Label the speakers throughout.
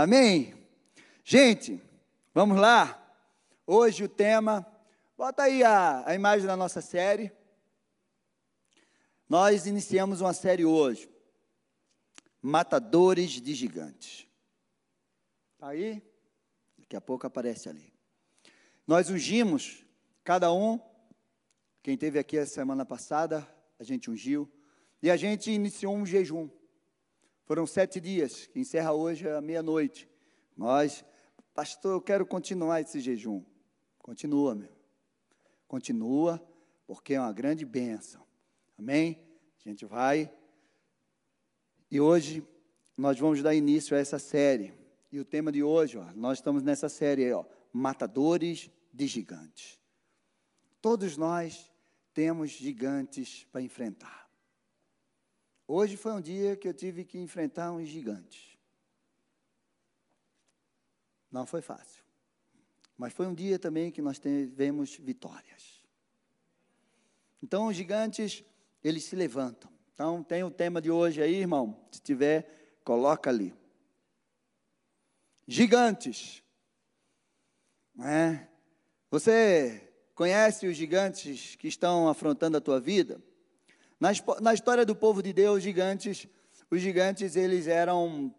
Speaker 1: Amém? Gente, vamos lá. Hoje o tema, bota aí a, a imagem da nossa série. Nós iniciamos uma série hoje, Matadores de Gigantes. Está aí? Daqui a pouco aparece ali. Nós ungimos, cada um, quem teve aqui a semana passada, a gente ungiu, e a gente iniciou um jejum. Foram sete dias, que encerra hoje à meia-noite. Nós, pastor, eu quero continuar esse jejum. Continua, meu. Continua, porque é uma grande bênção. Amém? A gente vai. E hoje nós vamos dar início a essa série. E o tema de hoje, ó, nós estamos nessa série, ó, Matadores de Gigantes. Todos nós temos gigantes para enfrentar. Hoje foi um dia que eu tive que enfrentar uns gigantes. Não foi fácil. Mas foi um dia também que nós tivemos vitórias. Então, os gigantes, eles se levantam. Então, tem o tema de hoje aí, irmão. Se tiver, coloca ali. Gigantes. É. Você conhece os gigantes que estão afrontando a tua vida? Na, na história do povo de Deus, gigantes, os gigantes eles eram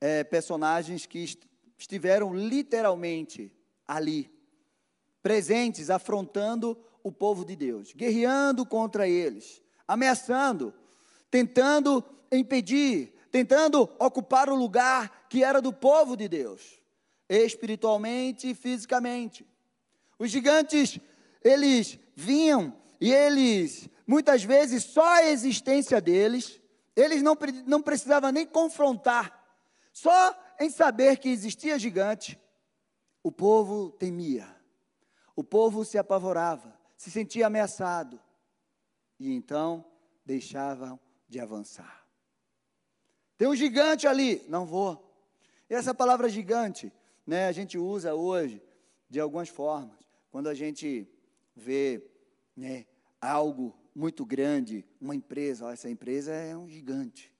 Speaker 1: é, personagens que est estiveram literalmente ali, presentes, afrontando o povo de Deus, guerreando contra eles, ameaçando, tentando impedir, tentando ocupar o lugar que era do povo de Deus, espiritualmente e fisicamente. Os gigantes, eles vinham e eles, muitas vezes, só a existência deles, eles não, não precisavam nem confrontar, só em saber que existia gigante, o povo temia, o povo se apavorava, se sentia ameaçado, e então deixavam de avançar. Tem um gigante ali, não vou. E essa palavra gigante, né, a gente usa hoje de algumas formas. Quando a gente vê né, algo muito grande, uma empresa, essa empresa é um gigante,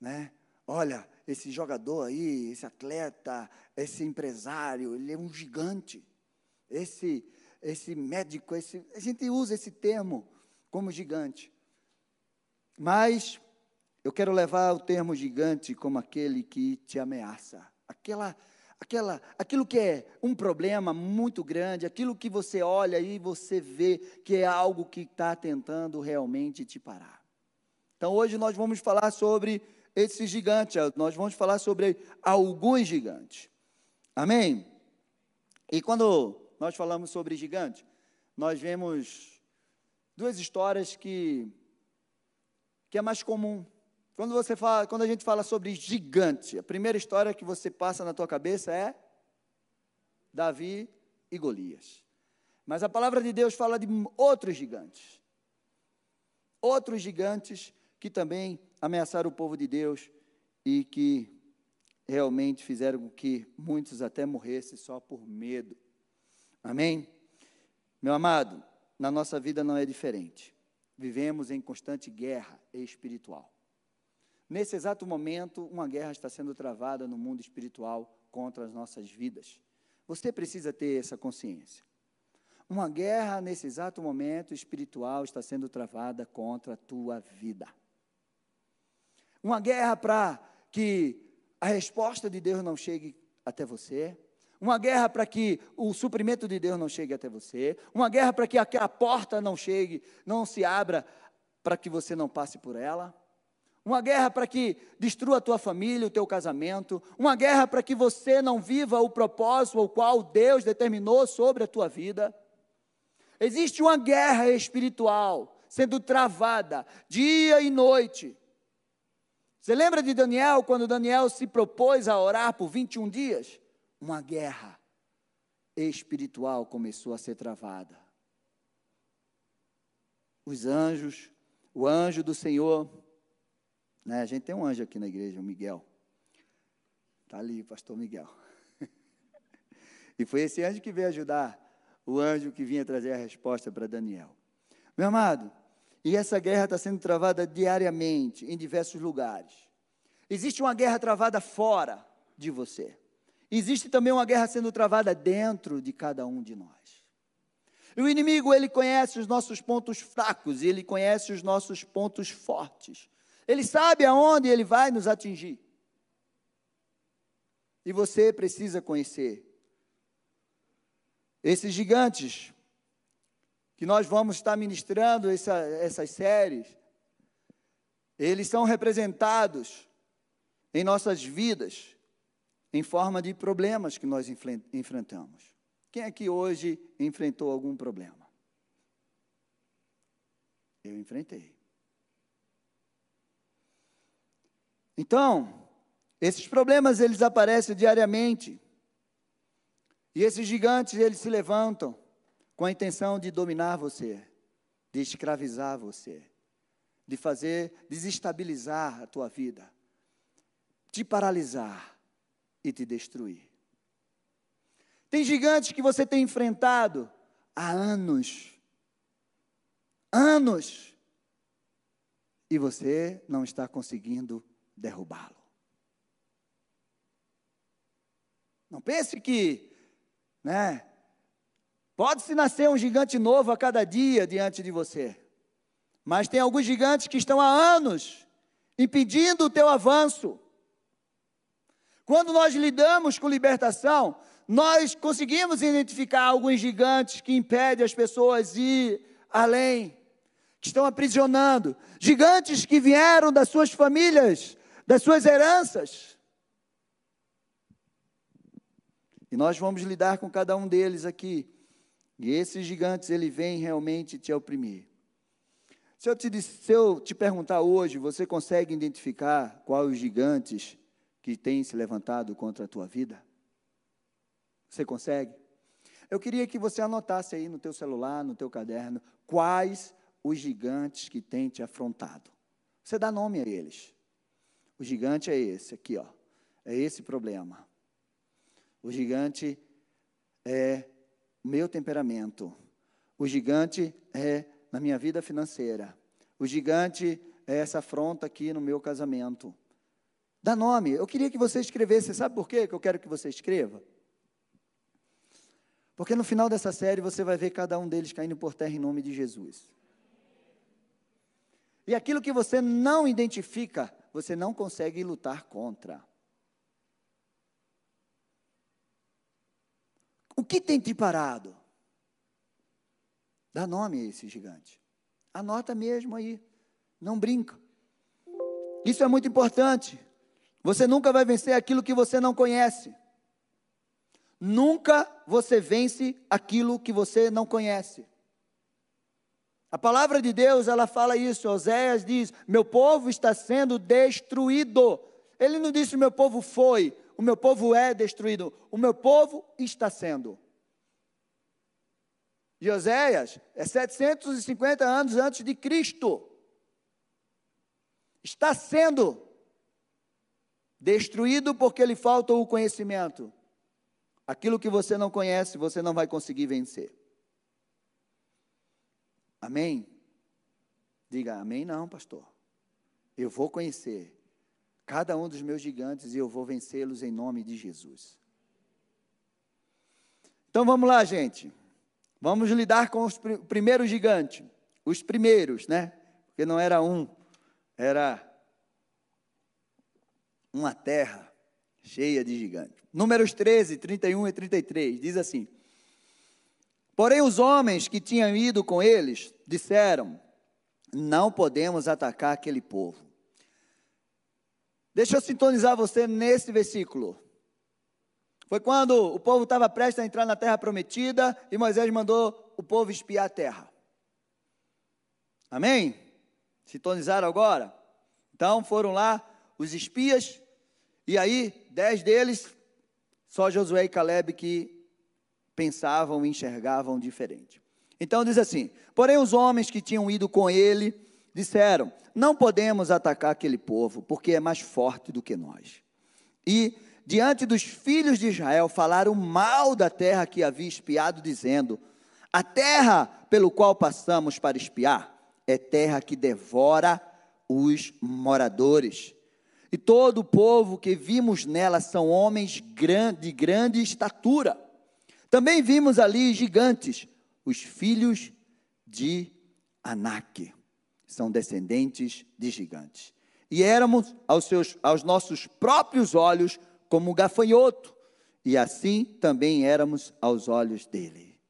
Speaker 1: né? Olha, esse jogador aí, esse atleta, esse empresário, ele é um gigante. Esse, esse médico, esse, a gente usa esse termo como gigante. Mas eu quero levar o termo gigante como aquele que te ameaça. Aquela, aquela, aquilo que é um problema muito grande, aquilo que você olha e você vê que é algo que está tentando realmente te parar. Então hoje nós vamos falar sobre esse gigante. Nós vamos falar sobre alguns gigantes. Amém? E quando nós falamos sobre gigante, nós vemos duas histórias que, que é mais comum. Quando, você fala, quando a gente fala sobre gigante, a primeira história que você passa na tua cabeça é Davi e Golias. Mas a palavra de Deus fala de outros gigantes. Outros gigantes que também ameaçaram o povo de Deus e que realmente fizeram com que muitos até morressem só por medo. Amém? Meu amado, na nossa vida não é diferente. Vivemos em constante guerra espiritual. Nesse exato momento, uma guerra está sendo travada no mundo espiritual contra as nossas vidas. Você precisa ter essa consciência. Uma guerra nesse exato momento espiritual está sendo travada contra a tua vida. Uma guerra para que a resposta de Deus não chegue até você. Uma guerra para que o suprimento de Deus não chegue até você. Uma guerra para que aquela porta não chegue, não se abra, para que você não passe por ela. Uma guerra para que destrua a tua família, o teu casamento. Uma guerra para que você não viva o propósito ao qual Deus determinou sobre a tua vida. Existe uma guerra espiritual sendo travada dia e noite você lembra de Daniel, quando Daniel se propôs a orar por 21 dias? Uma guerra espiritual começou a ser travada. Os anjos, o anjo do Senhor, né? A gente tem um anjo aqui na igreja, o Miguel. Está ali, pastor Miguel. e foi esse anjo que veio ajudar o anjo que vinha trazer a resposta para Daniel. Meu amado, e essa guerra está sendo travada diariamente, em diversos lugares. Existe uma guerra travada fora, de você. Existe também uma guerra sendo travada dentro de cada um de nós. E o inimigo, ele conhece os nossos pontos fracos, ele conhece os nossos pontos fortes. Ele sabe aonde ele vai nos atingir. E você precisa conhecer esses gigantes que nós vamos estar ministrando essa, essas séries. Eles são representados em nossas vidas em forma de problemas que nós enfrentamos. Quem aqui hoje enfrentou algum problema? Eu enfrentei. Então, esses problemas eles aparecem diariamente. E esses gigantes eles se levantam com a intenção de dominar você, de escravizar você, de fazer desestabilizar a tua vida, te paralisar e te destruir. Tem gigantes que você tem enfrentado há anos. Anos. E você não está conseguindo derrubá-lo. Não pense que, né? Pode-se nascer um gigante novo a cada dia diante de você. Mas tem alguns gigantes que estão há anos impedindo o teu avanço. Quando nós lidamos com libertação, nós conseguimos identificar alguns gigantes que impedem as pessoas de ir além, que estão aprisionando, gigantes que vieram das suas famílias, das suas heranças. E nós vamos lidar com cada um deles aqui. E esses gigantes, ele vem realmente te oprimir. Se eu te, se eu te perguntar hoje, você consegue identificar quais os gigantes que têm se levantado contra a tua vida? Você consegue? Eu queria que você anotasse aí no teu celular, no teu caderno, quais os gigantes que têm te afrontado. Você dá nome a eles. O gigante é esse aqui, ó. É esse problema. O gigante é o meu temperamento. O gigante é na minha vida financeira. O gigante é essa afronta aqui no meu casamento. Dá nome. Eu queria que você escrevesse. Sabe por quê que eu quero que você escreva? Porque no final dessa série você vai ver cada um deles caindo por terra em nome de Jesus. E aquilo que você não identifica, você não consegue lutar contra. O que tem te parado? Dá nome a esse gigante. Anota mesmo aí. Não brinca. Isso é muito importante. Você nunca vai vencer aquilo que você não conhece. Nunca você vence aquilo que você não conhece. A palavra de Deus, ela fala isso. Oséias diz: Meu povo está sendo destruído. Ele não disse: Meu povo foi, o meu povo é destruído. O meu povo está sendo. E Oséias é 750 anos antes de Cristo. Está sendo Destruído porque lhe falta o conhecimento. Aquilo que você não conhece, você não vai conseguir vencer. Amém? Diga amém, não, pastor. Eu vou conhecer cada um dos meus gigantes e eu vou vencê-los em nome de Jesus. Então vamos lá, gente. Vamos lidar com os pr primeiros gigantes. Os primeiros, né? Porque não era um, era uma terra cheia de gigantes. Números 13, 31 e 33, diz assim: Porém, os homens que tinham ido com eles disseram: Não podemos atacar aquele povo. Deixa eu sintonizar você nesse versículo. Foi quando o povo estava prestes a entrar na terra prometida e Moisés mandou o povo espiar a terra. Amém? Sintonizaram agora? Então foram lá os espias e aí, dez deles, só Josué e Caleb que pensavam e enxergavam diferente. Então diz assim: Porém, os homens que tinham ido com ele disseram: Não podemos atacar aquele povo, porque é mais forte do que nós. E, diante dos filhos de Israel, falaram mal da terra que havia espiado, dizendo: A terra pelo qual passamos para espiar é terra que devora os moradores e todo o povo que vimos nela são homens de grande estatura. Também vimos ali gigantes, os filhos de Anak, são descendentes de gigantes. E éramos aos, seus, aos nossos próprios olhos como gafanhoto, e assim também éramos aos olhos dele.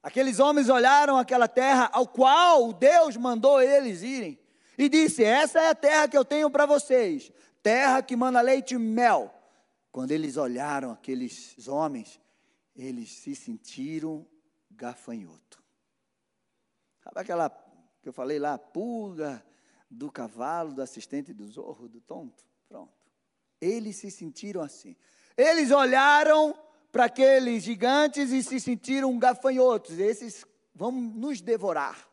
Speaker 1: Aqueles homens olharam aquela terra ao qual Deus mandou eles irem e disse: Essa é a terra que eu tenho para vocês, terra que manda leite e mel. Quando eles olharam aqueles homens, eles se sentiram gafanhoto. Sabe aquela que eu falei lá, pulga do cavalo, do assistente do zorro, do tonto? Pronto. Eles se sentiram assim. Eles olharam para aqueles gigantes e se sentiram gafanhotos. Esses vão nos devorar.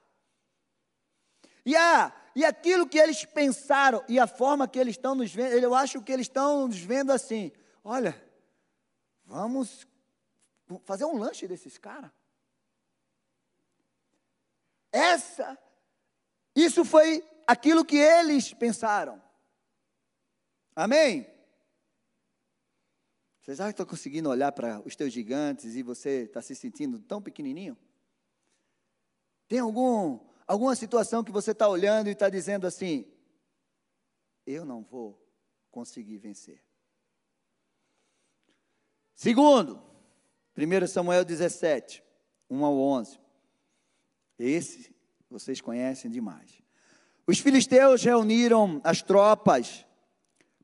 Speaker 1: E, a, e aquilo que eles pensaram e a forma que eles estão nos vendo, eu acho que eles estão nos vendo assim: olha, vamos fazer um lanche desses caras. Essa, isso foi aquilo que eles pensaram. Amém? Você já está conseguindo olhar para os teus gigantes e você está se sentindo tão pequenininho? Tem algum, alguma situação que você está olhando e está dizendo assim: eu não vou conseguir vencer? Segundo, 1 Samuel 17, 1 ao 11. Esse vocês conhecem demais. Os filisteus reuniram as tropas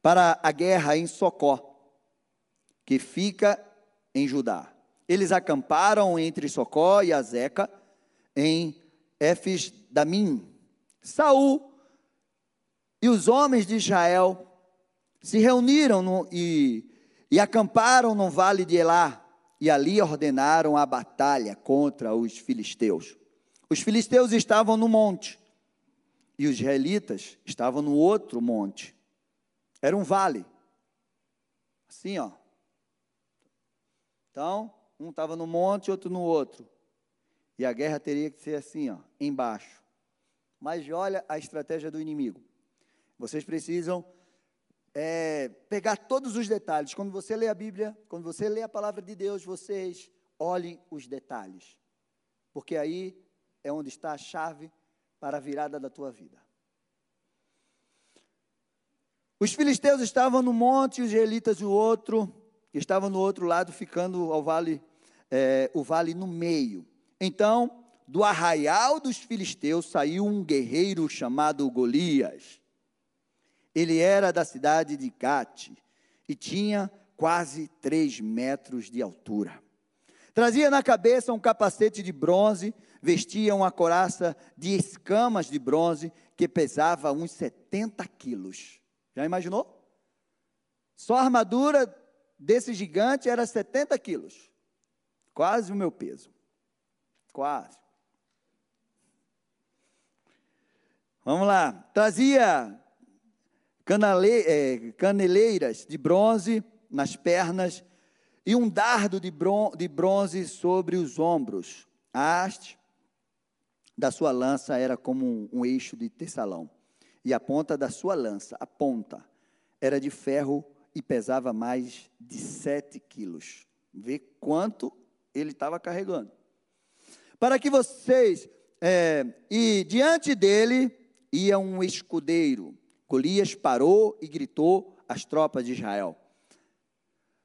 Speaker 1: para a guerra em Socó, que fica em Judá. Eles acamparam entre Socó e Azeca, em Efes Damim. Saul e os homens de Israel se reuniram no, e, e acamparam no vale de Elá, e ali ordenaram a batalha contra os filisteus. Os filisteus estavam no monte e os israelitas estavam no outro monte. Era um vale. Assim, ó. Então, um estava no monte, outro no outro. E a guerra teria que ser assim, ó, embaixo. Mas olha a estratégia do inimigo. Vocês precisam é, pegar todos os detalhes. Quando você lê a Bíblia, quando você lê a palavra de Deus, vocês olhem os detalhes. Porque aí é onde está a chave para a virada da tua vida. Os filisteus estavam no monte, os israelitas no outro, estavam no outro lado, ficando ao vale, é, o vale no meio. Então, do arraial dos filisteus saiu um guerreiro chamado Golias. Ele era da cidade de Gate e tinha quase três metros de altura. Trazia na cabeça um capacete de bronze, vestia uma coraça de escamas de bronze que pesava uns 70 quilos. Já imaginou? Só a armadura desse gigante era 70 quilos. Quase o meu peso. Quase. Vamos lá. Trazia canale, é, caneleiras de bronze nas pernas e um dardo de, bron, de bronze sobre os ombros. A haste da sua lança era como um, um eixo de tessalão, e a ponta da sua lança, a ponta, era de ferro e pesava mais de sete quilos. Vê quanto ele estava carregando. Para que vocês, é, e diante dele ia um escudeiro, Golias parou e gritou às tropas de Israel: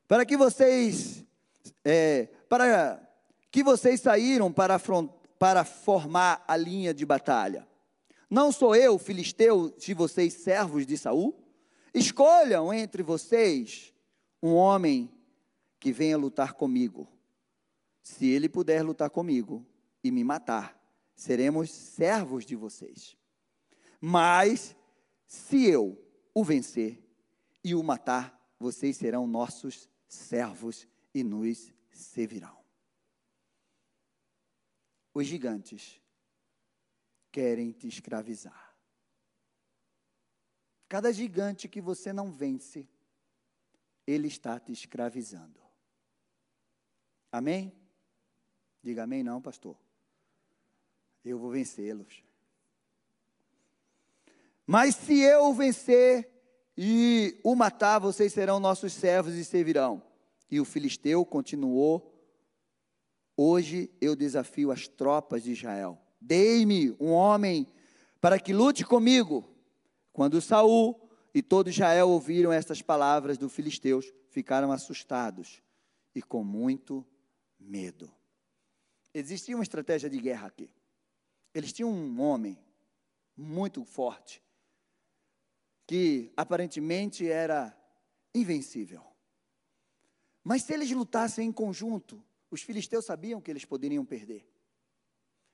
Speaker 1: Para que vocês, é, para que vocês saíram para, para formar a linha de batalha? Não sou eu, filisteu, de vocês servos de Saul? Escolham entre vocês um homem que venha lutar comigo. Se ele puder lutar comigo e me matar, seremos servos de vocês. Mas se eu o vencer e o matar, vocês serão nossos servos e nos servirão. Os gigantes querem te escravizar. Cada gigante que você não vence, ele está te escravizando. Amém? Diga amém, não, pastor. Eu vou vencê-los. Mas se eu vencer e o matar, vocês serão nossos servos e servirão. E o filisteu continuou: Hoje eu desafio as tropas de Israel. Dei-me um homem para que lute comigo. Quando Saul e todo Israel ouviram estas palavras do filisteus, ficaram assustados e com muito medo. Existia uma estratégia de guerra aqui. Eles tinham um homem muito forte, que aparentemente era invencível. Mas se eles lutassem em conjunto, os filisteus sabiam que eles poderiam perder.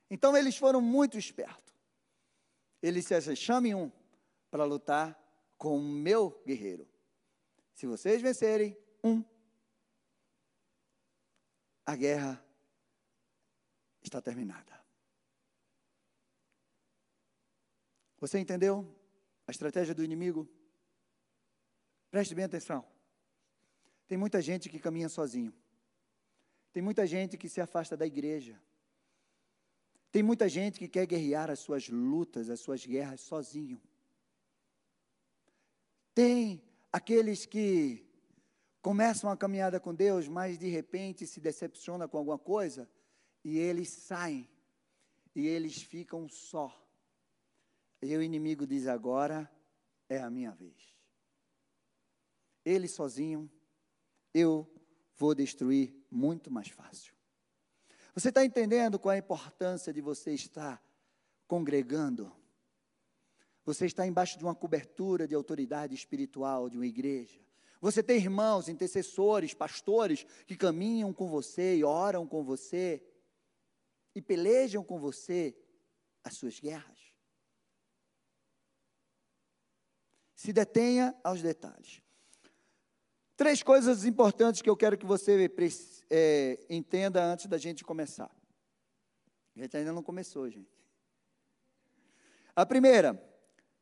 Speaker 1: Então eles foram muito espertos. Eles disseram: chame um para lutar com o meu guerreiro. Se vocês vencerem um, a guerra está terminada. Você entendeu a estratégia do inimigo? Preste bem atenção. Tem muita gente que caminha sozinho. Tem muita gente que se afasta da igreja. Tem muita gente que quer guerrear as suas lutas, as suas guerras sozinho. Tem aqueles que começam a caminhada com Deus, mas de repente se decepciona com alguma coisa e eles saem e eles ficam só. E o inimigo diz: agora é a minha vez. Ele sozinho, eu vou destruir muito mais fácil. Você está entendendo qual é a importância de você estar congregando? Você está embaixo de uma cobertura de autoridade espiritual de uma igreja. Você tem irmãos, intercessores, pastores que caminham com você e oram com você e pelejam com você as suas guerras. Se detenha aos detalhes. Três coisas importantes que eu quero que você é, entenda antes da gente começar. A gente ainda não começou, gente. A primeira,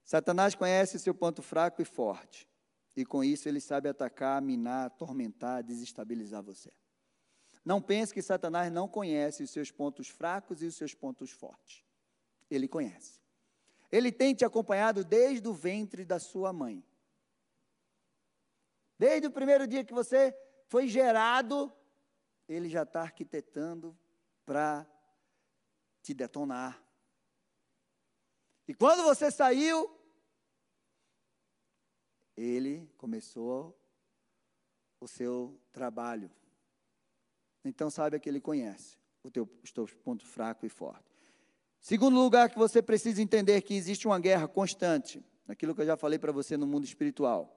Speaker 1: Satanás conhece seu ponto fraco e forte. E com isso ele sabe atacar, minar, atormentar, desestabilizar você. Não pense que Satanás não conhece os seus pontos fracos e os seus pontos fortes. Ele conhece. Ele tem te acompanhado desde o ventre da sua mãe. Desde o primeiro dia que você foi gerado, ele já está arquitetando para te detonar. E quando você saiu, ele começou o seu trabalho. Então saiba que ele conhece o teu, os teus pontos fracos e fortes. Segundo lugar que você precisa entender que existe uma guerra constante, aquilo que eu já falei para você no mundo espiritual.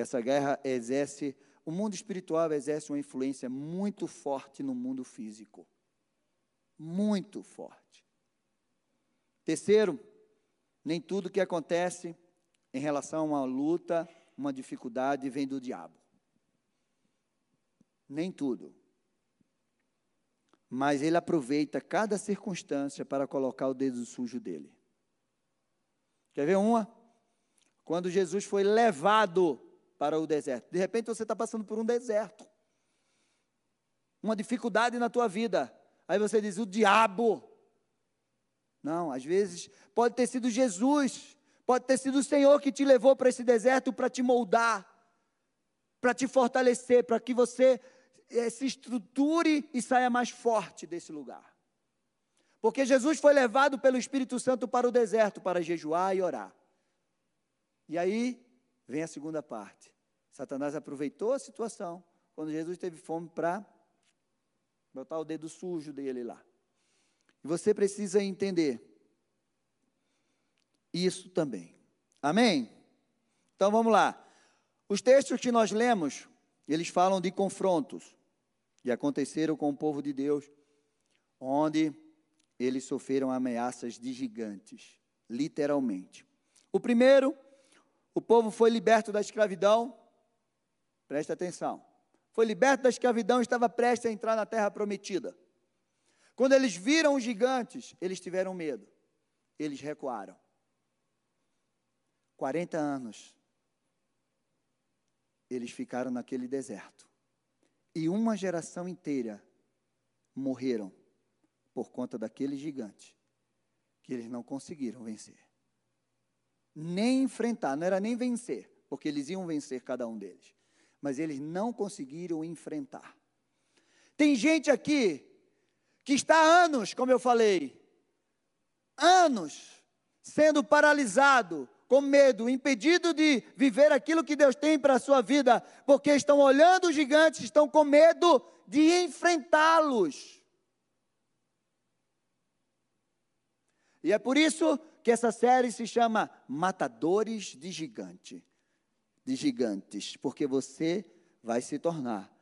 Speaker 1: Essa guerra exerce, o mundo espiritual exerce uma influência muito forte no mundo físico. Muito forte. Terceiro, nem tudo que acontece em relação a uma luta, uma dificuldade, vem do diabo. Nem tudo mas ele aproveita cada circunstância para colocar o dedo sujo dele. Quer ver uma? Quando Jesus foi levado para o deserto. De repente você está passando por um deserto. Uma dificuldade na tua vida. Aí você diz, o diabo. Não, às vezes pode ter sido Jesus, pode ter sido o Senhor que te levou para esse deserto para te moldar, para te fortalecer, para que você é, se estruture e saia mais forte desse lugar. Porque Jesus foi levado pelo Espírito Santo para o deserto para jejuar e orar. E aí vem a segunda parte. Satanás aproveitou a situação quando Jesus teve fome para botar o dedo sujo dele lá. E você precisa entender isso também. Amém? Então vamos lá. Os textos que nós lemos, eles falam de confrontos e aconteceram com o povo de Deus, onde eles sofreram ameaças de gigantes, literalmente. O primeiro, o povo foi liberto da escravidão, presta atenção, foi liberto da escravidão e estava prestes a entrar na terra prometida. Quando eles viram os gigantes, eles tiveram medo, eles recuaram. 40 anos, eles ficaram naquele deserto. E uma geração inteira morreram por conta daquele gigante que eles não conseguiram vencer. Nem enfrentar, não era nem vencer, porque eles iam vencer cada um deles, mas eles não conseguiram enfrentar. Tem gente aqui que está há anos, como eu falei, anos sendo paralisado, com medo, impedido de viver aquilo que Deus tem para a sua vida, porque estão olhando os gigantes, estão com medo de enfrentá-los. E é por isso que essa série se chama Matadores de Gigante, de gigantes, porque você vai se tornar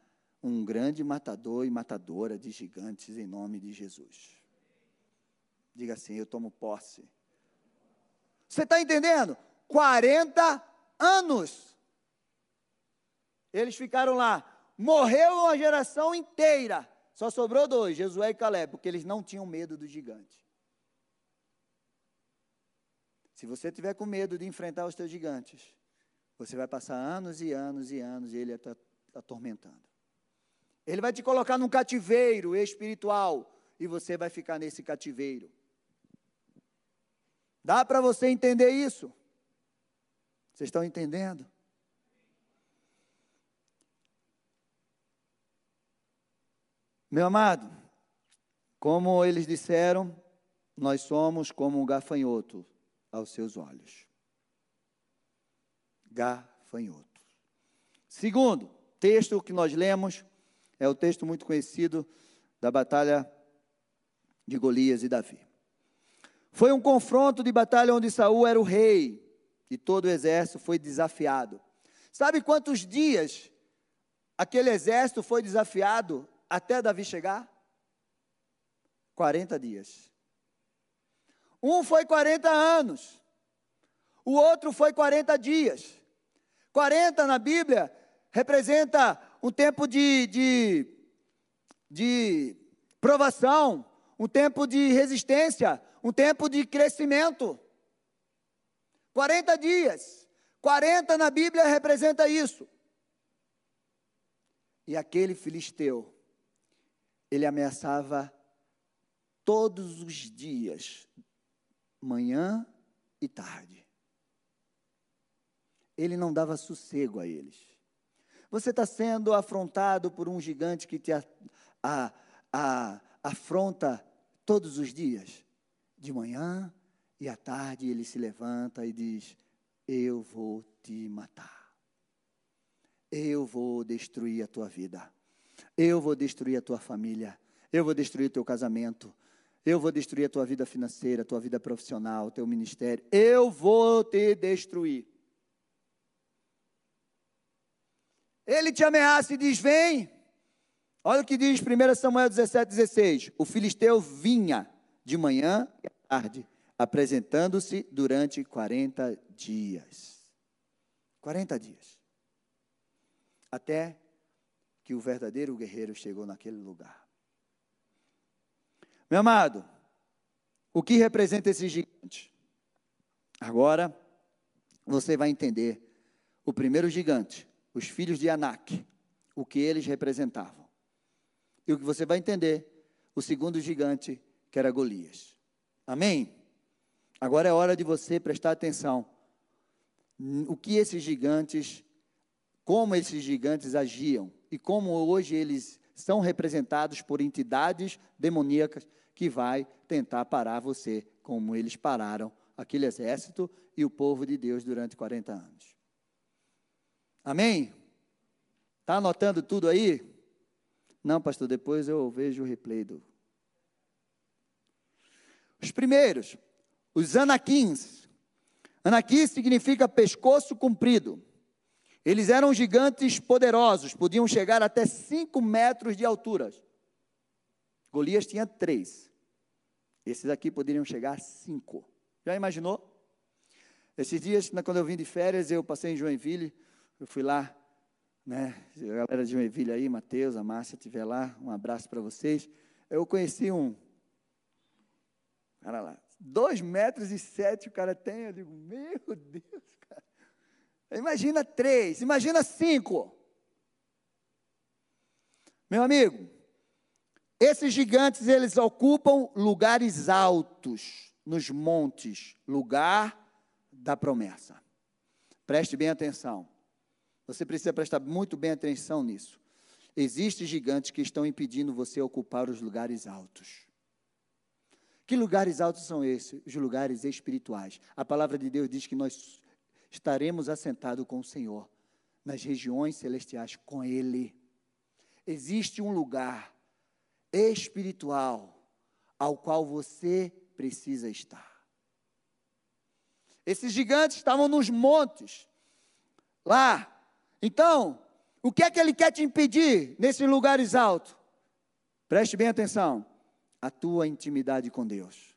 Speaker 1: um grande matador e matadora de gigantes em nome de Jesus. Diga assim: Eu tomo posse você está entendendo? 40 anos. Eles ficaram lá. Morreu uma geração inteira. Só sobrou dois, Josué e Caleb, porque eles não tinham medo do gigante. Se você tiver com medo de enfrentar os teus gigantes, você vai passar anos e anos e anos e ele está atormentando. Ele vai te colocar num cativeiro espiritual e você vai ficar nesse cativeiro. Dá para você entender isso? Vocês estão entendendo? Meu amado, como eles disseram, nós somos como um gafanhoto aos seus olhos. Gafanhoto. Segundo texto que nós lemos é o texto muito conhecido da batalha de Golias e Davi. Foi um confronto de batalha onde Saul era o rei e todo o exército foi desafiado. Sabe quantos dias aquele exército foi desafiado até Davi chegar? 40 dias. Um foi 40 anos, o outro foi 40 dias. 40 na Bíblia representa um tempo de, de, de provação, um tempo de resistência, um tempo de crescimento. 40 dias. 40 na Bíblia representa isso. E aquele filisteu, ele ameaçava todos os dias, manhã e tarde. Ele não dava sossego a eles. Você está sendo afrontado por um gigante que te a, a, a, afronta todos os dias? de manhã e à tarde ele se levanta e diz: Eu vou te matar. Eu vou destruir a tua vida. Eu vou destruir a tua família. Eu vou destruir o teu casamento. Eu vou destruir a tua vida financeira, a tua vida profissional, o teu ministério. Eu vou te destruir. Ele te ameaça e diz: Vem. Olha o que diz 1 Samuel 17, 16. O filisteu vinha de manhã e à tarde, apresentando-se durante 40 dias. 40 dias. Até que o verdadeiro guerreiro chegou naquele lugar. Meu amado, o que representa esse gigante? Agora você vai entender o primeiro gigante, os filhos de Anak, o que eles representavam. E o que você vai entender, o segundo gigante, que era Golias. Amém? Agora é hora de você prestar atenção. O que esses gigantes, como esses gigantes agiam e como hoje eles são representados por entidades demoníacas que vai tentar parar você, como eles pararam aquele exército e o povo de Deus durante 40 anos. Amém? Está anotando tudo aí? Não, pastor, depois eu vejo o replay do os primeiros, os anaquins. Anaquim significa pescoço comprido. Eles eram gigantes poderosos, podiam chegar até 5 metros de altura. Golias tinha três. Esses aqui poderiam chegar a 5. Já imaginou? Esses dias, quando eu vim de férias, eu passei em Joinville, eu fui lá, né? A galera de Joinville aí, Matheus, a Márcia, estiver lá, um abraço para vocês. Eu conheci um, Cara lá, dois metros e sete o cara tem. Eu digo, meu Deus, cara. Imagina três, imagina cinco. Meu amigo, esses gigantes, eles ocupam lugares altos, nos montes, lugar da promessa. Preste bem atenção. Você precisa prestar muito bem atenção nisso. Existem gigantes que estão impedindo você ocupar os lugares altos. Que lugares altos são esses? Os lugares espirituais. A palavra de Deus diz que nós estaremos assentados com o Senhor nas regiões celestiais com Ele. Existe um lugar espiritual ao qual você precisa estar. Esses gigantes estavam nos montes, lá. Então, o que é que ele quer te impedir nesses lugares altos? Preste bem atenção. A tua intimidade com Deus.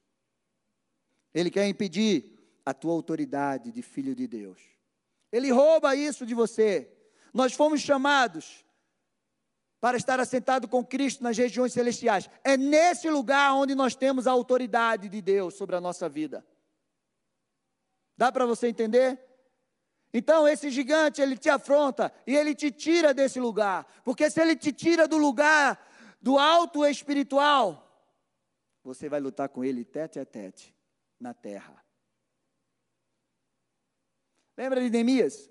Speaker 1: Ele quer impedir a tua autoridade de filho de Deus. Ele rouba isso de você. Nós fomos chamados para estar assentado com Cristo nas regiões celestiais. É nesse lugar onde nós temos a autoridade de Deus sobre a nossa vida. Dá para você entender? Então, esse gigante, ele te afronta e ele te tira desse lugar. Porque se ele te tira do lugar do alto espiritual, você vai lutar com ele tete a tete na terra. Lembra de Neemias?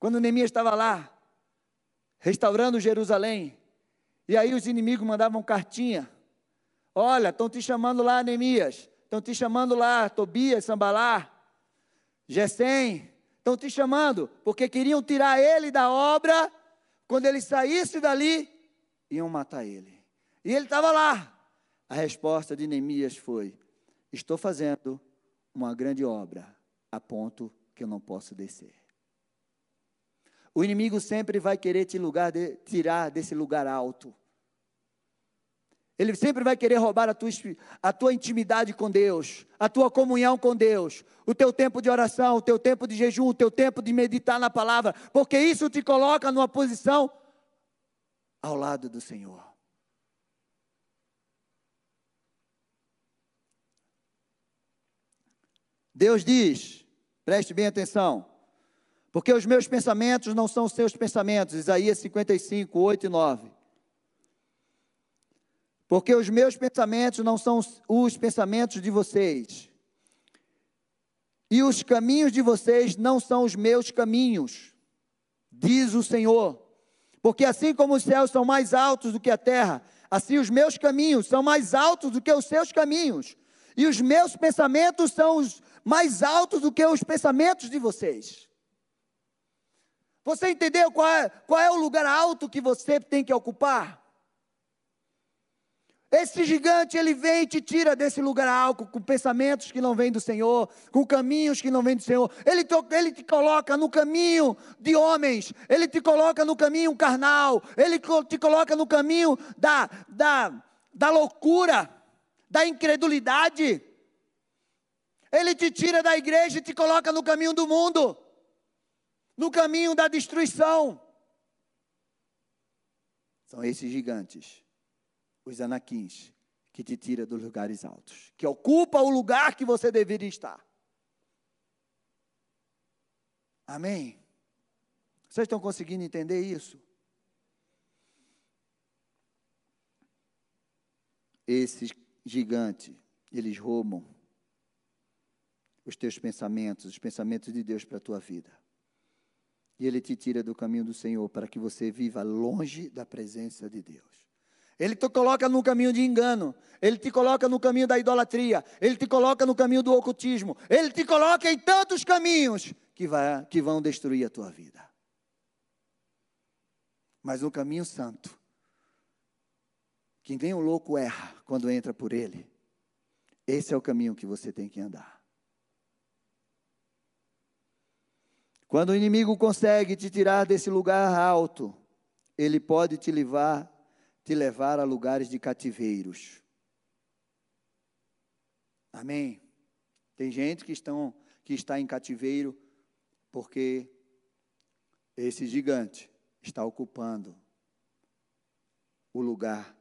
Speaker 1: Quando Neemias estava lá, restaurando Jerusalém. E aí os inimigos mandavam cartinha. Olha, estão te chamando lá, Neemias. Estão te chamando lá, Tobias, Sambalá, Gesem. Estão te chamando, porque queriam tirar ele da obra. Quando ele saísse dali, iam matar ele. E ele estava lá. A resposta de Neemias foi: Estou fazendo uma grande obra, a ponto que eu não posso descer. O inimigo sempre vai querer te de, tirar desse lugar alto. Ele sempre vai querer roubar a tua, a tua intimidade com Deus, a tua comunhão com Deus, o teu tempo de oração, o teu tempo de jejum, o teu tempo de meditar na palavra, porque isso te coloca numa posição ao lado do Senhor. Deus diz, preste bem atenção, porque os meus pensamentos não são os seus pensamentos. Isaías 55, 8 e 9. Porque os meus pensamentos não são os pensamentos de vocês. E os caminhos de vocês não são os meus caminhos, diz o Senhor. Porque assim como os céus são mais altos do que a terra, assim os meus caminhos são mais altos do que os seus caminhos. E os meus pensamentos são os mais altos do que os pensamentos de vocês. Você entendeu qual é, qual é o lugar alto que você tem que ocupar? Esse gigante, ele vem e te tira desse lugar alto, com pensamentos que não vêm do Senhor, com caminhos que não vêm do Senhor. Ele te, ele te coloca no caminho de homens, ele te coloca no caminho carnal, ele te coloca no caminho da, da, da loucura, da incredulidade. Ele te tira da igreja e te coloca no caminho do mundo no caminho da destruição. São esses gigantes, os anaquins, que te tira dos lugares altos, que ocupa o lugar que você deveria estar. Amém? Vocês estão conseguindo entender isso? Esses gigantes, eles roubam os teus pensamentos, os pensamentos de Deus para a tua vida e ele te tira do caminho do Senhor para que você viva longe da presença de Deus. Ele te coloca no caminho de engano, ele te coloca no caminho da idolatria, ele te coloca no caminho do ocultismo, ele te coloca em tantos caminhos que, vai, que vão destruir a tua vida. Mas no caminho santo, quem vem o louco erra quando entra por ele. Esse é o caminho que você tem que andar. Quando o inimigo consegue te tirar desse lugar alto, ele pode te levar, te levar a lugares de cativeiros. Amém. Tem gente que, estão, que está em cativeiro porque esse gigante está ocupando o lugar,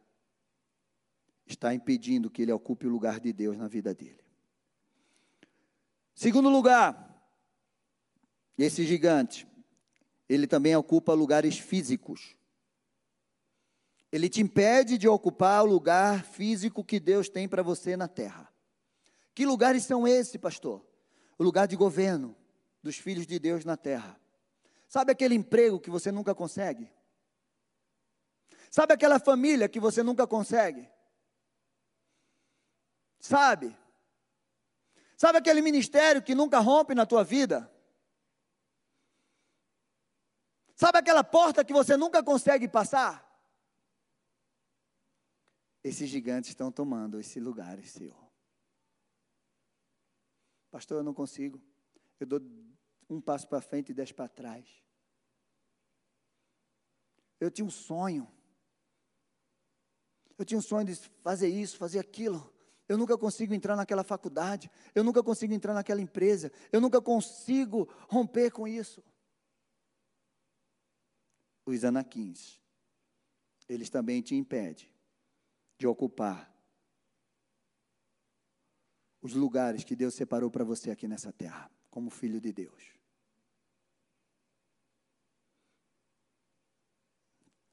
Speaker 1: está impedindo que ele ocupe o lugar de Deus na vida dele. Segundo lugar, esse gigante, ele também ocupa lugares físicos. Ele te impede de ocupar o lugar físico que Deus tem para você na terra. Que lugares são esses, pastor? o lugar de governo dos filhos de Deus na terra. Sabe aquele emprego que você nunca consegue? Sabe aquela família que você nunca consegue? Sabe? Sabe aquele ministério que nunca rompe na tua vida? Sabe aquela porta que você nunca consegue passar? Esses gigantes estão tomando esse lugar, Senhor. Pastor, eu não consigo. Eu dou um passo para frente e dez para trás. Eu tinha um sonho. Eu tinha um sonho de fazer isso, fazer aquilo. Eu nunca consigo entrar naquela faculdade. Eu nunca consigo entrar naquela empresa. Eu nunca consigo romper com isso os anaquins, eles também te impedem de ocupar os lugares que Deus separou para você aqui nessa terra, como filho de Deus.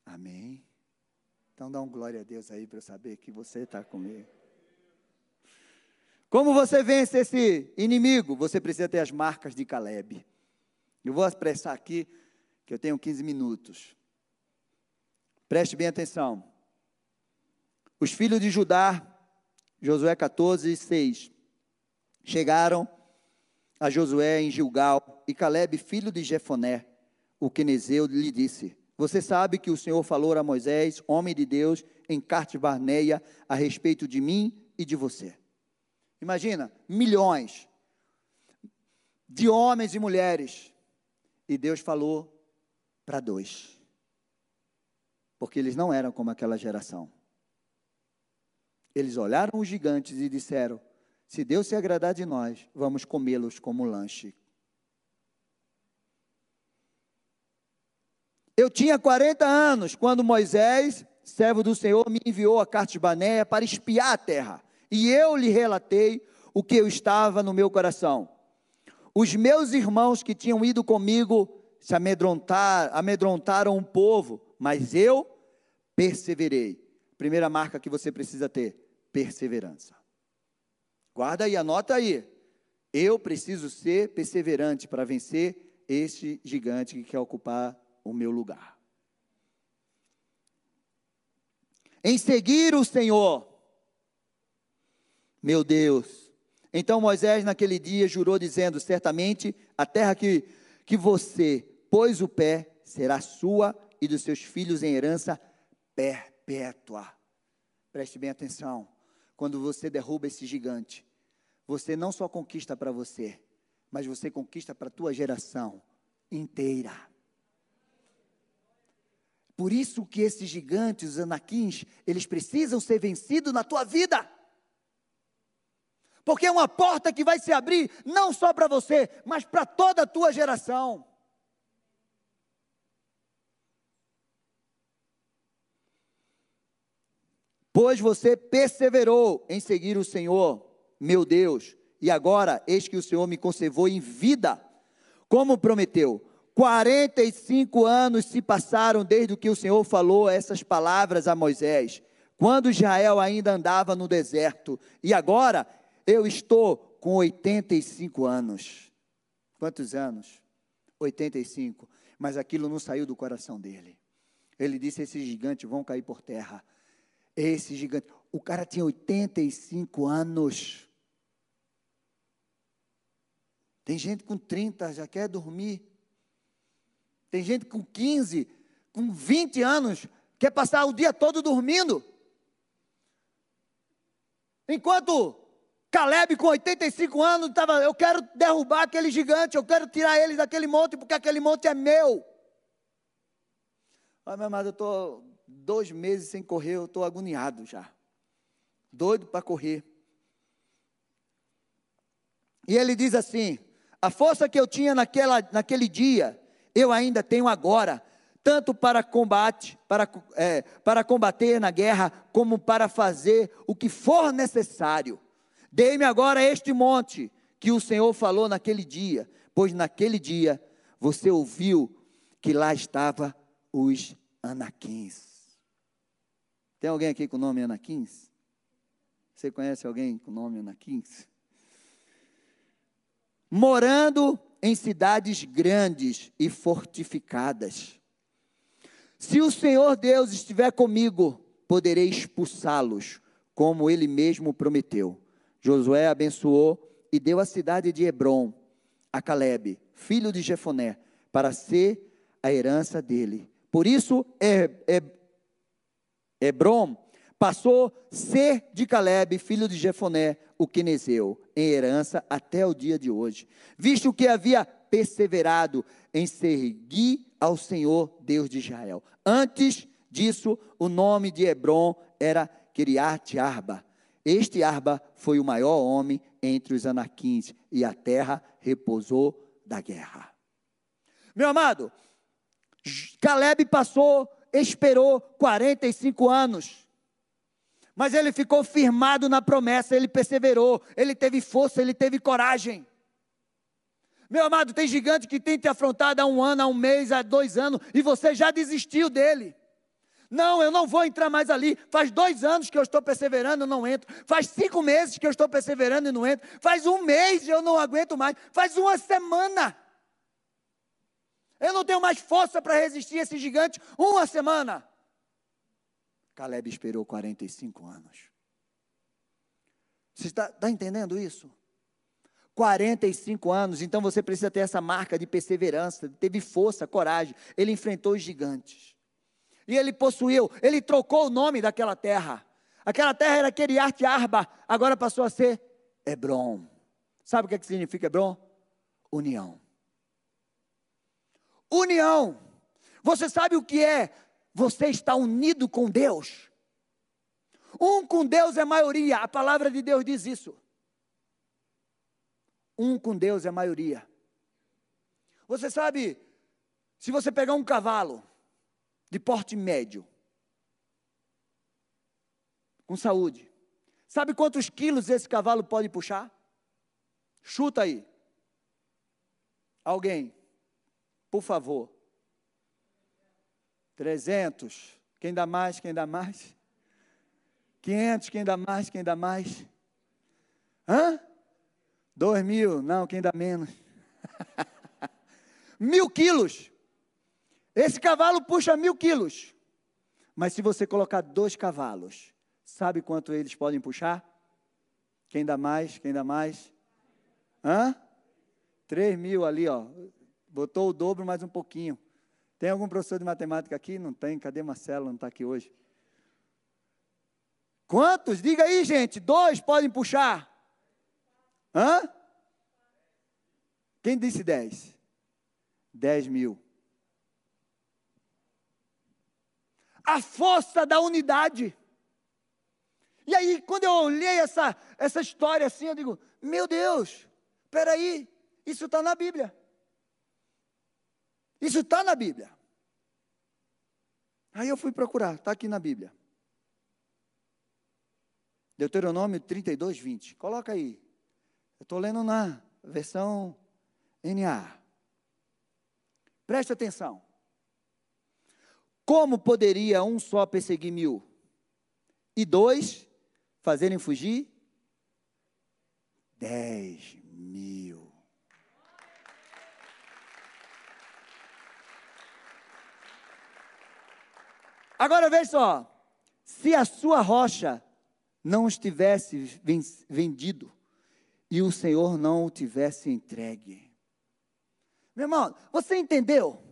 Speaker 1: Amém? Então dá um glória a Deus aí para eu saber que você está comigo. Como você vence esse inimigo? Você precisa ter as marcas de Caleb. Eu vou expressar aqui que eu tenho 15 minutos. Preste bem atenção. Os filhos de Judá, Josué 14, 6, chegaram a Josué em Gilgal, e Caleb, filho de Jefoné, o quenezeu, lhe disse: Você sabe que o Senhor falou a Moisés, homem de Deus, em Carte Barneia, a respeito de mim e de você. Imagina, milhões de homens e mulheres, e Deus falou para dois. Porque eles não eram como aquela geração. Eles olharam os gigantes e disseram: Se Deus se agradar de nós, vamos comê-los como lanche. Eu tinha 40 anos quando Moisés, servo do Senhor, me enviou a Banéia para espiar a terra. E eu lhe relatei o que eu estava no meu coração. Os meus irmãos que tinham ido comigo se amedrontar, amedrontaram o povo, mas eu perseverei. Primeira marca que você precisa ter: perseverança. Guarda aí, anota aí. Eu preciso ser perseverante para vencer este gigante que quer ocupar o meu lugar. Em seguir o Senhor, meu Deus. Então Moisés, naquele dia, jurou, dizendo: Certamente a terra que, que você pôs o pé, será sua e dos seus filhos em herança perpétua. Preste bem atenção. Quando você derruba esse gigante, você não só conquista para você, mas você conquista para a tua geração inteira. Por isso que esses gigantes, os anaquins, eles precisam ser vencidos na tua vida. Porque é uma porta que vai se abrir não só para você, mas para toda a tua geração. Pois você perseverou em seguir o Senhor, meu Deus, e agora eis que o Senhor me conservou em vida, como prometeu. 45 anos se passaram desde que o Senhor falou essas palavras a Moisés, quando Israel ainda andava no deserto, e agora eu estou com 85 anos. Quantos anos? 85. Mas aquilo não saiu do coração dele. Ele disse: Esses gigantes vão cair por terra esse gigante. O cara tinha 85 anos. Tem gente com 30 já quer dormir. Tem gente com 15, com 20 anos, quer passar o dia todo dormindo. Enquanto Caleb, com 85 anos, estava, eu quero derrubar aquele gigante, eu quero tirar ele daquele monte, porque aquele monte é meu. Olha, meu amado, eu estou dois meses sem correr, eu estou agoniado já. Doido para correr. E ele diz assim: a força que eu tinha naquela, naquele dia, eu ainda tenho agora, tanto para combate, para, é, para combater na guerra, como para fazer o que for necessário. Dei-me agora este monte que o Senhor falou naquele dia, pois naquele dia você ouviu que lá estava os anaquins. Tem alguém aqui com o nome Anaquins? Você conhece alguém com o nome Anaquins? morando em cidades grandes e fortificadas. Se o Senhor Deus estiver comigo, poderei expulsá-los, como ele mesmo prometeu. Josué abençoou e deu a cidade de Hebron a Caleb, filho de Jefoné, para ser a herança dele. Por isso, Hebron passou ser de Caleb, filho de Jefoné, o quenezeu, em herança até o dia de hoje, visto que havia perseverado em seguir ao Senhor Deus de Israel. Antes disso, o nome de Hebron era Kiriat Arba. Este Arba foi o maior homem entre os anaquins, e a terra repousou da guerra. Meu amado, Caleb passou, esperou 45 anos. Mas ele ficou firmado na promessa, ele perseverou, ele teve força, ele teve coragem. Meu amado, tem gigante que tem te afrontado há um ano, há um mês, há dois anos, e você já desistiu dele. Não, eu não vou entrar mais ali. Faz dois anos que eu estou perseverando, eu não entro. Faz cinco meses que eu estou perseverando e não entro. Faz um mês e eu não aguento mais. Faz uma semana. Eu não tenho mais força para resistir a esse gigante. Uma semana. Caleb esperou 45 anos. Você está, está entendendo isso? 45 anos, então você precisa ter essa marca de perseverança, teve força, coragem. Ele enfrentou os gigantes. E ele possuiu, ele trocou o nome daquela terra. Aquela terra era Keriat Arba, agora passou a ser Hebron. Sabe o que, é que significa Hebron? União. União. Você sabe o que é? Você está unido com Deus. Um com Deus é maioria, a palavra de Deus diz isso. Um com Deus é maioria. Você sabe, se você pegar um cavalo de porte médio, com saúde, sabe quantos quilos esse cavalo pode puxar? Chuta aí. Alguém, por favor. 300. Quem dá mais? Quem dá mais? 500. Quem dá mais? Quem dá mais? Hã? Dois mil, não, quem dá menos? mil quilos. Esse cavalo puxa mil quilos. Mas se você colocar dois cavalos, sabe quanto eles podem puxar? Quem dá mais? Quem dá mais? Hã? Três mil ali, ó. Botou o dobro mais um pouquinho. Tem algum professor de matemática aqui? Não tem. Cadê Marcelo? Não está aqui hoje. Quantos? Diga aí, gente. Dois podem puxar. Hã? Quem disse 10? 10 mil. A força da unidade. E aí, quando eu olhei essa, essa história assim, eu digo: Meu Deus, peraí, isso está na Bíblia. Isso está na Bíblia. Aí eu fui procurar, está aqui na Bíblia. Deuteronômio 32, 20. Coloca aí. Eu estou lendo na versão NA. Preste atenção. Como poderia um só perseguir mil? E dois fazerem fugir? Dez mil. Agora veja só. Se a sua rocha não estivesse vendido, e o Senhor não o tivesse entregue. Meu irmão, você entendeu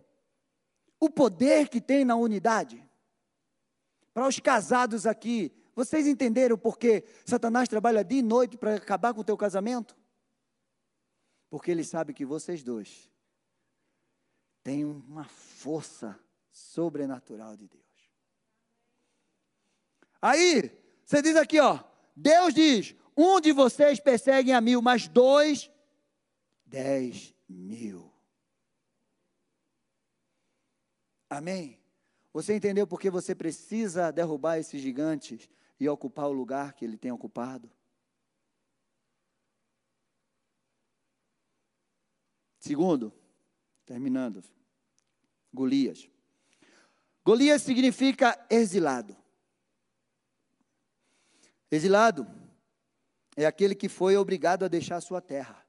Speaker 1: o poder que tem na unidade? Para os casados aqui, vocês entenderam por que Satanás trabalha dia e noite para acabar com o teu casamento? Porque ele sabe que vocês dois têm uma força sobrenatural de Deus. Aí, você diz aqui, ó, Deus diz: um de vocês persegue a mil, mas dois, dez mil. Amém? Você entendeu porque você precisa derrubar esses gigantes e ocupar o lugar que ele tem ocupado? Segundo, terminando, Golias. Golias significa exilado. Exilado é aquele que foi obrigado a deixar sua terra.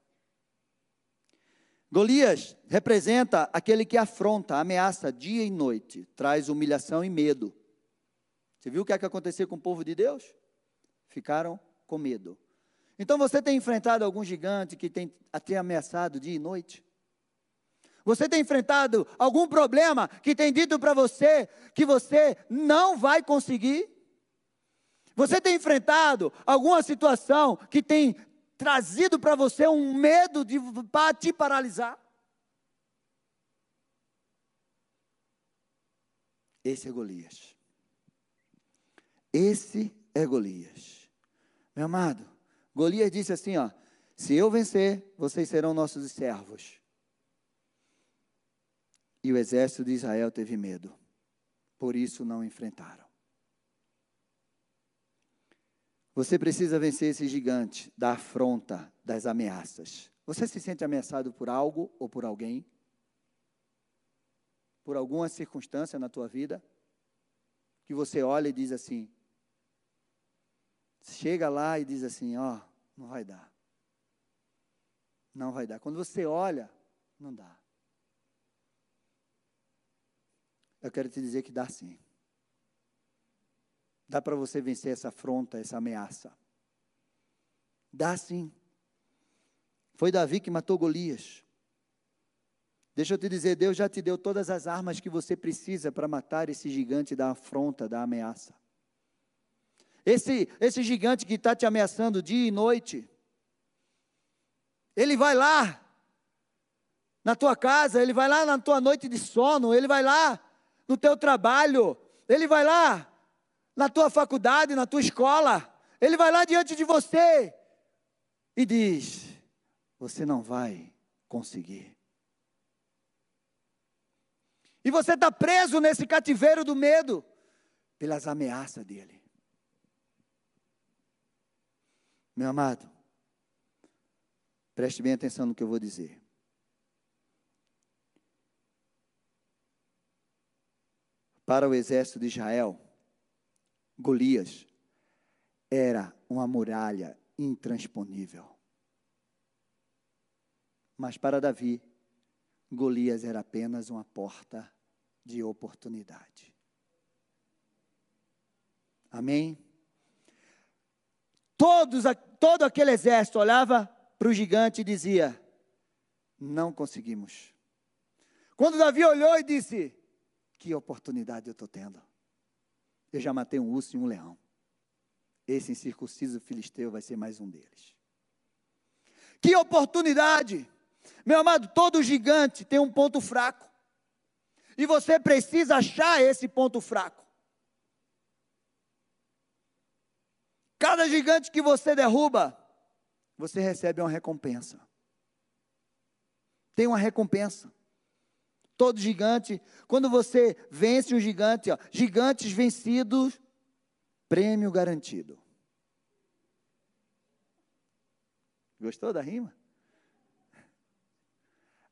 Speaker 1: Golias representa aquele que afronta, ameaça dia e noite, traz humilhação e medo. Você viu o que é que aconteceu com o povo de Deus? Ficaram com medo. Então você tem enfrentado algum gigante que tem até ameaçado dia e noite? Você tem enfrentado algum problema que tem dito para você que você não vai conseguir? Você tem enfrentado alguma situação que tem trazido para você um medo de para te paralisar? Esse é Golias. Esse é Golias. Meu amado, Golias disse assim, ó: Se eu vencer, vocês serão nossos servos. E o exército de Israel teve medo. Por isso não enfrentaram. Você precisa vencer esse gigante da afronta, das ameaças. Você se sente ameaçado por algo ou por alguém? Por alguma circunstância na tua vida? Que você olha e diz assim: chega lá e diz assim: ó, oh, não vai dar. Não vai dar. Quando você olha, não dá. Eu quero te dizer que dá sim. Dá para você vencer essa afronta, essa ameaça. Dá sim. Foi Davi que matou Golias. Deixa eu te dizer, Deus já te deu todas as armas que você precisa para matar esse gigante da afronta, da ameaça. Esse, esse gigante que está te ameaçando dia e noite, ele vai lá na tua casa, ele vai lá na tua noite de sono, ele vai lá no teu trabalho, ele vai lá na tua faculdade, na tua escola, ele vai lá diante de você e diz: Você não vai conseguir. E você está preso nesse cativeiro do medo pelas ameaças dele. Meu amado, preste bem atenção no que eu vou dizer. Para o exército de Israel, Golias era uma muralha intransponível. Mas para Davi, Golias era apenas uma porta de oportunidade. Amém? Todos, todo aquele exército olhava para o gigante e dizia: Não conseguimos. Quando Davi olhou e disse: Que oportunidade eu estou tendo. Eu já matei um urso e um leão. Esse incircunciso filisteu vai ser mais um deles. Que oportunidade! Meu amado, todo gigante tem um ponto fraco. E você precisa achar esse ponto fraco. Cada gigante que você derruba, você recebe uma recompensa. Tem uma recompensa. Todo gigante, quando você vence um gigante, ó, gigantes vencidos, prêmio garantido. Gostou da rima?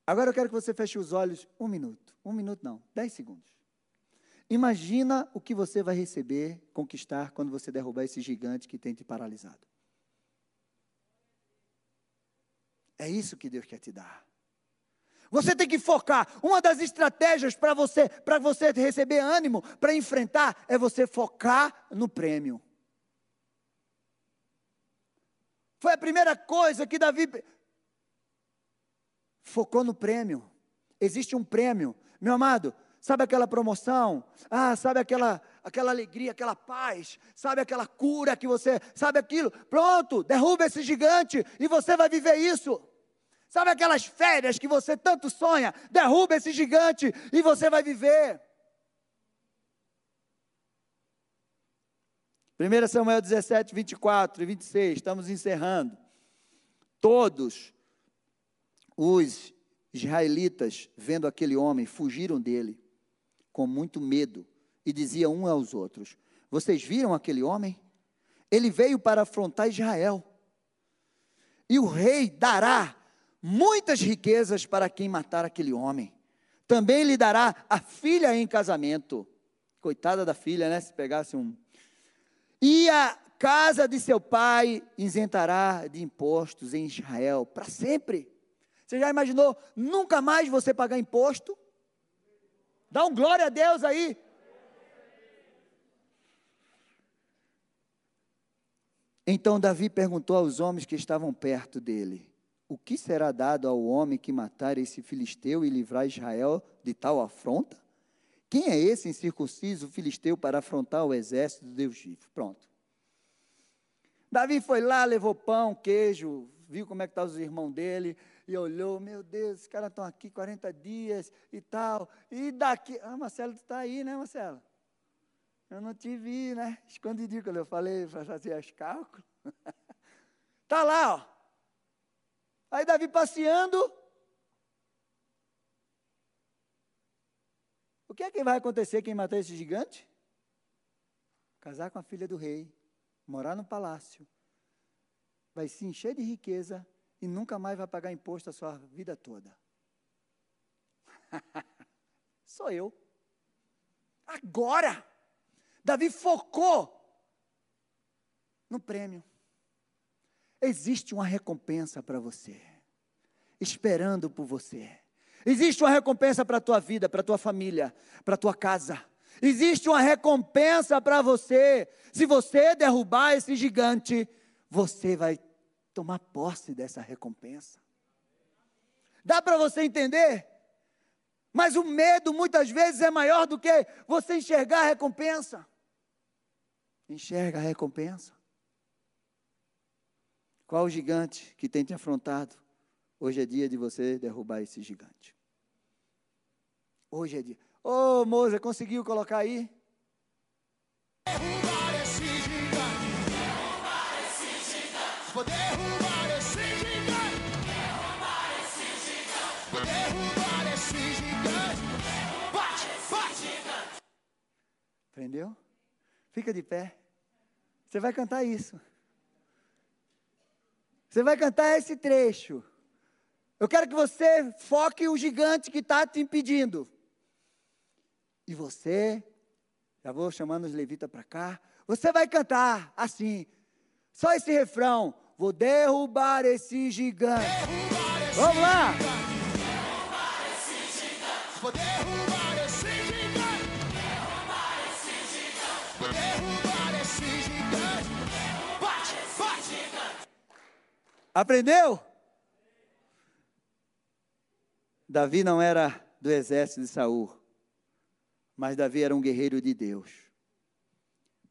Speaker 1: Agora eu quero que você feche os olhos um minuto. Um minuto não, dez segundos. Imagina o que você vai receber, conquistar, quando você derrubar esse gigante que tem te paralisado. É isso que Deus quer te dar. Você tem que focar. Uma das estratégias para você, para você receber ânimo, para enfrentar, é você focar no prêmio. Foi a primeira coisa que Davi focou no prêmio. Existe um prêmio. Meu amado, sabe aquela promoção? Ah, sabe aquela aquela alegria, aquela paz, sabe aquela cura que você, sabe aquilo? Pronto, derruba esse gigante e você vai viver isso. Sabe aquelas férias que você tanto sonha? Derruba esse gigante e você vai viver. 1 Samuel 17, 24 e 26, estamos encerrando. Todos os israelitas, vendo aquele homem, fugiram dele com muito medo e diziam uns aos outros: Vocês viram aquele homem? Ele veio para afrontar Israel. E o rei dará muitas riquezas para quem matar aquele homem. Também lhe dará a filha em casamento. Coitada da filha, né? Se pegasse um. E a casa de seu pai isentará de impostos em Israel para sempre. Você já imaginou nunca mais você pagar imposto? Dá um glória a Deus aí. Então Davi perguntou aos homens que estavam perto dele: O que será dado ao homem que matar esse filisteu e livrar Israel de tal afronta? Quem é esse incircunciso filisteu para afrontar o exército de Deus vivo? Pronto. Davi foi lá, levou pão, queijo, viu como é que estavam tá os irmãos dele, e olhou, meu Deus, os caras estão aqui 40 dias e tal, e daqui, ah, Marcelo, tu está aí, né, Marcelo? Eu não te vi, né? Escondidinho, quando eu falei para fazer os cálculos. Está lá, ó. Aí Davi passeando. O que é que vai acontecer quem matar esse gigante? Casar com a filha do rei, morar no palácio, vai se encher de riqueza e nunca mais vai pagar imposto a sua vida toda. Sou eu. Agora! Davi focou no prêmio. Existe uma recompensa para você, esperando por você. Existe uma recompensa para a tua vida, para a tua família, para a tua casa. Existe uma recompensa para você. Se você derrubar esse gigante, você vai tomar posse dessa recompensa. Dá para você entender? Mas o medo muitas vezes é maior do que você enxergar a recompensa. Enxerga a recompensa. Qual o gigante que tem te afrontado? Hoje é dia de você derrubar esse gigante. Hoje é dia. Ô, oh, Moza, conseguiu colocar aí? Derrubar esse gigante. Derrubar esse gigante. Vou derrubar esse gigante. Derrubar esse gigante. Vou derrubar esse gigante. Bate, bate. Aprendeu? Fica de pé. Você vai cantar isso. Você vai cantar esse trecho. Eu quero que você foque o gigante que está te impedindo. E você, já vou chamando os levitas para cá. Você vai cantar assim, só esse refrão. Vou derrubar esse gigante. Derrubar esse Vamos lá. Gigante. Aprendeu? Davi não era do exército de Saul, mas Davi era um guerreiro de Deus.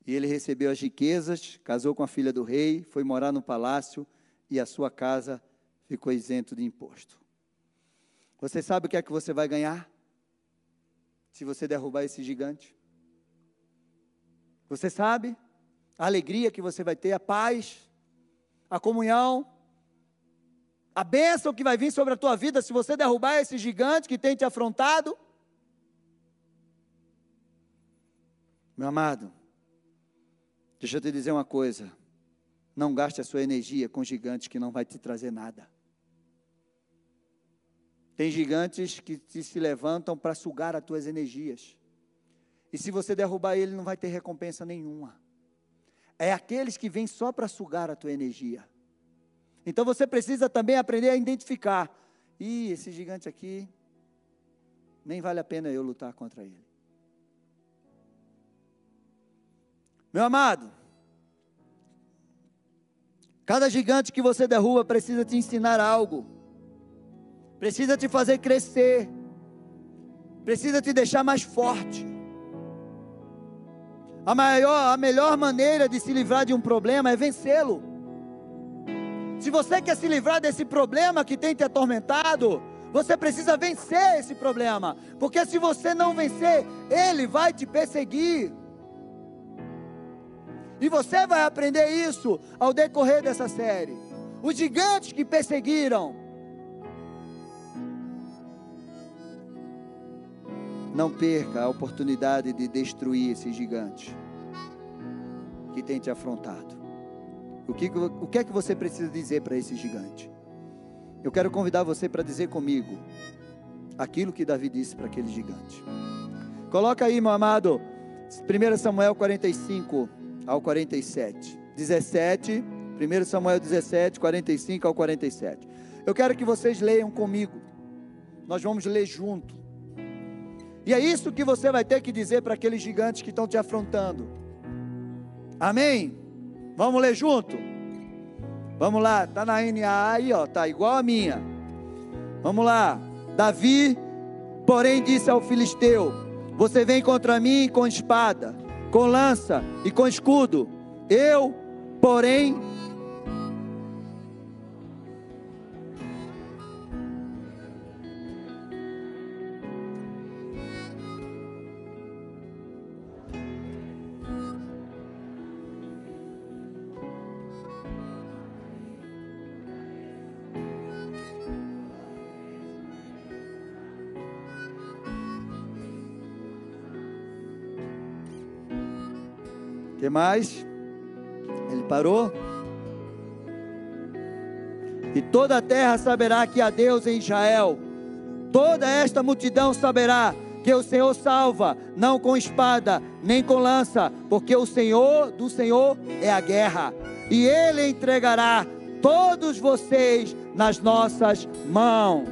Speaker 1: E ele recebeu as riquezas, casou com a filha do rei, foi morar no palácio e a sua casa ficou isento de imposto. Você sabe o que é que você vai ganhar? Se você derrubar esse gigante? Você sabe? A alegria que você vai ter, a paz, a comunhão, a bênção que vai vir sobre a tua vida se você derrubar esse gigante que tem te afrontado. Meu amado, deixa eu te dizer uma coisa. Não gaste a sua energia com gigantes que não vai te trazer nada. Tem gigantes que te se levantam para sugar as tuas energias. E se você derrubar ele, não vai ter recompensa nenhuma. É aqueles que vêm só para sugar a tua energia. Então você precisa também aprender a identificar. Ih, esse gigante aqui, nem vale a pena eu lutar contra ele. Meu amado, cada gigante que você derruba precisa te ensinar algo, precisa te fazer crescer, precisa te deixar mais forte. A, maior, a melhor maneira de se livrar de um problema é vencê-lo. Se você quer se livrar desse problema que tem te atormentado, você precisa vencer esse problema, porque se você não vencer, ele vai te perseguir. E você vai aprender isso ao decorrer dessa série. Os gigantes que perseguiram. Não perca a oportunidade de destruir esse gigante que tem te afrontado. O que, o que é que você precisa dizer para esse gigante? Eu quero convidar você para dizer comigo aquilo que Davi disse para aquele gigante. Coloca aí, meu amado, 1 Samuel 45 ao 47. 17, 1 Samuel 17, 45 ao 47. Eu quero que vocês leiam comigo. Nós vamos ler junto. E é isso que você vai ter que dizer para aqueles gigantes que estão te afrontando. Amém? Vamos ler junto? Vamos lá, tá na NA aí, ó, tá igual a minha. Vamos lá. Davi, porém, disse ao filisteu: Você vem contra mim com espada, com lança e com escudo. Eu, porém, mais? Ele parou. E toda a terra saberá que há Deus em Israel. Toda esta multidão saberá que o Senhor salva, não com espada, nem com lança, porque o Senhor do Senhor é a guerra. E ele entregará todos vocês nas nossas mãos.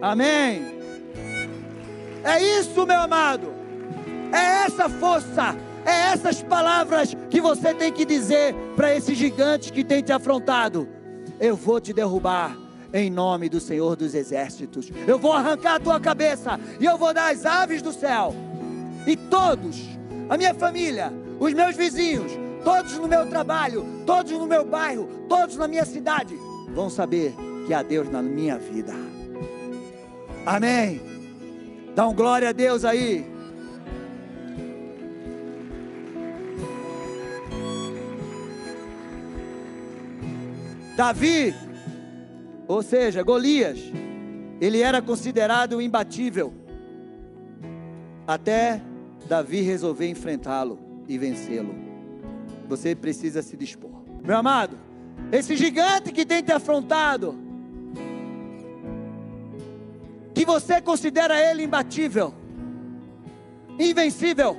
Speaker 1: Amém. É isso, meu amado. É essa força é essas palavras que você tem que dizer para esses gigantes que têm te afrontado. Eu vou te derrubar em nome do Senhor dos Exércitos. Eu vou arrancar a tua cabeça e eu vou dar as aves do céu. E todos, a minha família, os meus vizinhos, todos no meu trabalho, todos no meu bairro, todos na minha cidade, vão saber que há Deus na minha vida. Amém. Dá um glória a Deus aí. Davi, ou seja, Golias, ele era considerado imbatível, até Davi resolver enfrentá-lo e vencê-lo. Você precisa se dispor. Meu amado, esse gigante que tem te afrontado, que você considera ele imbatível, invencível,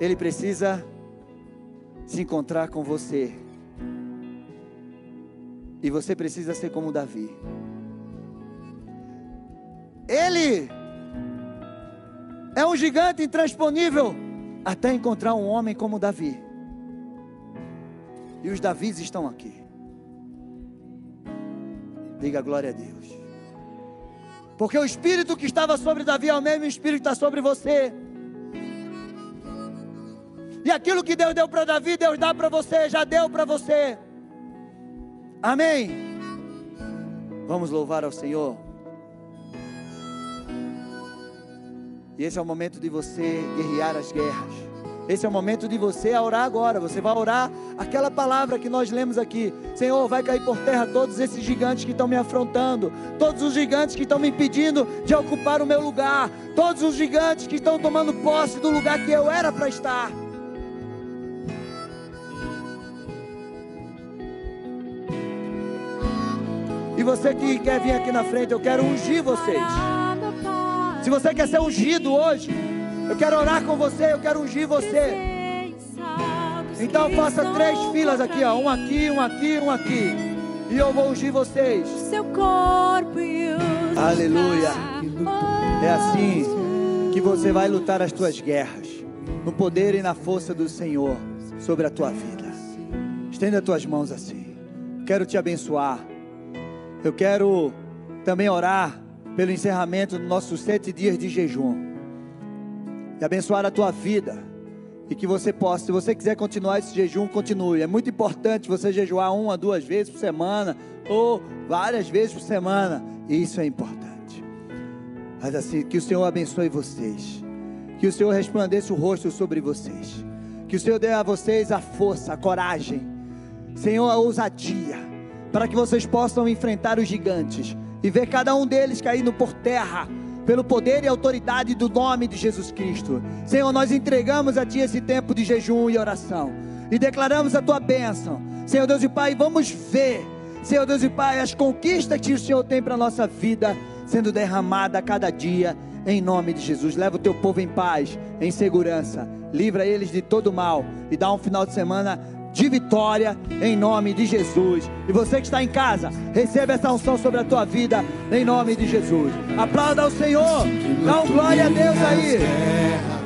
Speaker 1: ele precisa se encontrar com você e você precisa ser como Davi. Ele é um gigante intransponível até encontrar um homem como Davi. E os Davis estão aqui. Diga glória a Deus. Porque o espírito que estava sobre Davi é o mesmo espírito que está sobre você. E aquilo que Deus deu para Davi, Deus dá para você, já deu para você. Amém. Vamos louvar ao Senhor. E esse é o momento de você guerrear as guerras. Esse é o momento de você orar agora. Você vai orar aquela palavra que nós lemos aqui. Senhor, vai cair por terra todos esses gigantes que estão me afrontando. Todos os gigantes que estão me impedindo de ocupar o meu lugar. Todos os gigantes que estão tomando posse do lugar que eu era para estar. E você que quer vir aqui na frente, eu quero ungir vocês. Se você quer ser ungido hoje, eu quero orar com você, eu quero ungir você. Então faça três filas aqui, ó. Um aqui, um aqui, um aqui. E eu vou ungir vocês.
Speaker 2: Seu corpo e
Speaker 1: Aleluia. É assim que você vai lutar as tuas guerras. No poder e na força do Senhor sobre a tua vida. Estenda as tuas mãos assim. Quero te abençoar. Eu quero também orar pelo encerramento dos nossos sete dias de jejum e abençoar a tua vida e que você possa, se você quiser continuar esse jejum, continue. É muito importante você jejuar uma, duas vezes por semana ou várias vezes por semana. Isso é importante. Mas assim, que o Senhor abençoe vocês. Que o Senhor resplandeça o rosto sobre vocês. Que o Senhor dê a vocês a força, a coragem. Senhor, a ousadia para que vocês possam enfrentar os gigantes e ver cada um deles caindo por terra, pelo poder e autoridade do nome de Jesus Cristo. Senhor, nós entregamos a Ti esse tempo de jejum e oração e declaramos a Tua bênção. Senhor Deus e Pai, vamos ver, Senhor Deus e Pai, as conquistas que o Senhor tem para a nossa vida sendo derramada a cada dia, em nome de Jesus. Leva o Teu povo em paz, em segurança, livra eles de todo mal e dá um final de semana de vitória em nome de Jesus. E você que está em casa, receba essa unção sobre a tua vida em nome de Jesus. Aplauda ao Senhor, dá um glória a Deus aí.